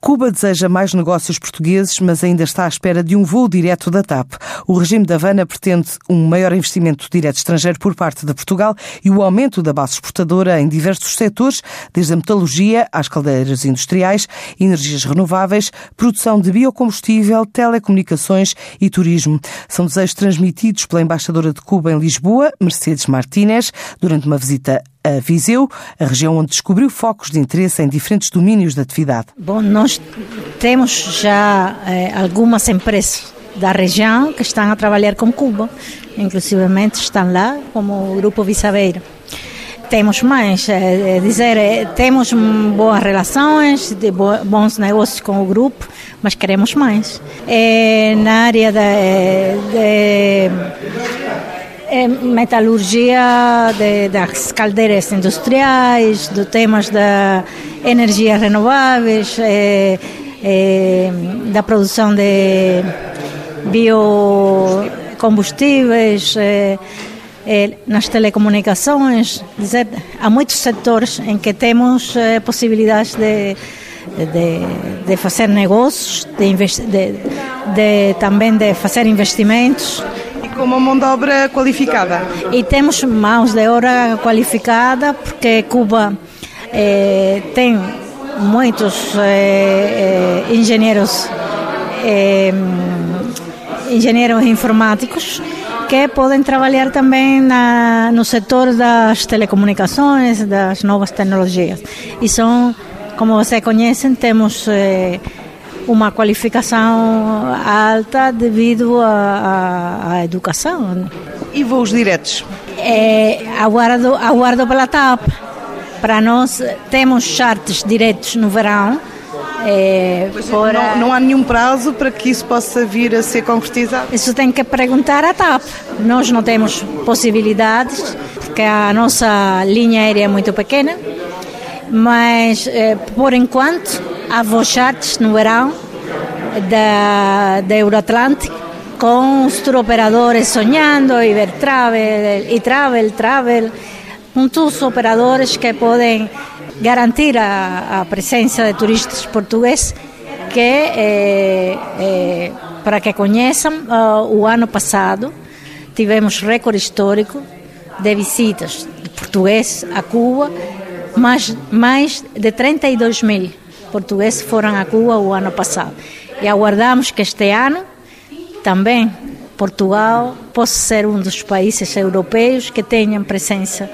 Cuba deseja mais negócios portugueses, mas ainda está à espera de um voo direto da TAP. O regime da Havana pretende um maior investimento direto estrangeiro por parte de Portugal e o aumento da base exportadora em diversos setores, desde a metalurgia às caldeiras industriais, energias renováveis, produção de biocombustível, telecomunicações e turismo. São desejos transmitidos pela embaixadora de Cuba em Lisboa, Mercedes Martínez, durante uma visita a Viseu, a região onde descobriu focos de interesse em diferentes domínios da atividade. Bom, nós temos já eh, algumas empresas da região que estão a trabalhar com Cuba, inclusivamente estão lá como o Grupo Visabeira. Temos mais, é, dizer, é, temos boas relações, de bons negócios com o grupo, mas queremos mais. É, na área da, de, é metalurgia de, das caldeiras industriais, do temas da energias renováveis, é, é, da produção de biocombustíveis, é, é, nas telecomunicações. Dizer, há muitos setores em que temos é, possibilidades de, de, de, fazer negócios, de, de, de, também de fazer investimentos com uma mão de obra qualificada. E temos mãos de obra qualificada porque Cuba eh, tem muitos eh, eh, engenheiros eh, engenheiros informáticos que podem trabalhar também na, no setor das telecomunicações, das novas tecnologias. E são, como você conhecem, temos uma qualificação alta devido à educação. E voos diretos? É, aguardo, aguardo pela TAP. Para nós, temos chartes diretos no verão. É, por... não, não, há nenhum prazo para que isso possa vir a ser concretizado? Isso tem que perguntar à TAP. Nós não temos possibilidades, porque a nossa linha aérea é muito pequena, mas é, por enquanto charts no verão da, da Euroatlântico com os tour operadores sonhando, Ibertravel, e Travel, Travel, muitos operadores que podem garantir a, a presença de turistas portugueses que, eh, eh, para que conheçam, uh, o ano passado tivemos recorde histórico de visitas de portugueses a Cuba, mais, mais de 32 mil portugueses foram a Cuba o ano passado. E aguardamos que este ano também Portugal possa ser um dos países europeus que tenham presença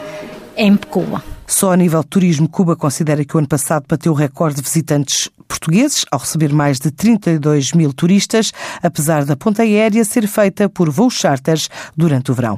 em Cuba. Só a nível de turismo, Cuba considera que o ano passado bateu o recorde de visitantes portugueses, ao receber mais de 32 mil turistas, apesar da ponta aérea ser feita por voos charters durante o verão.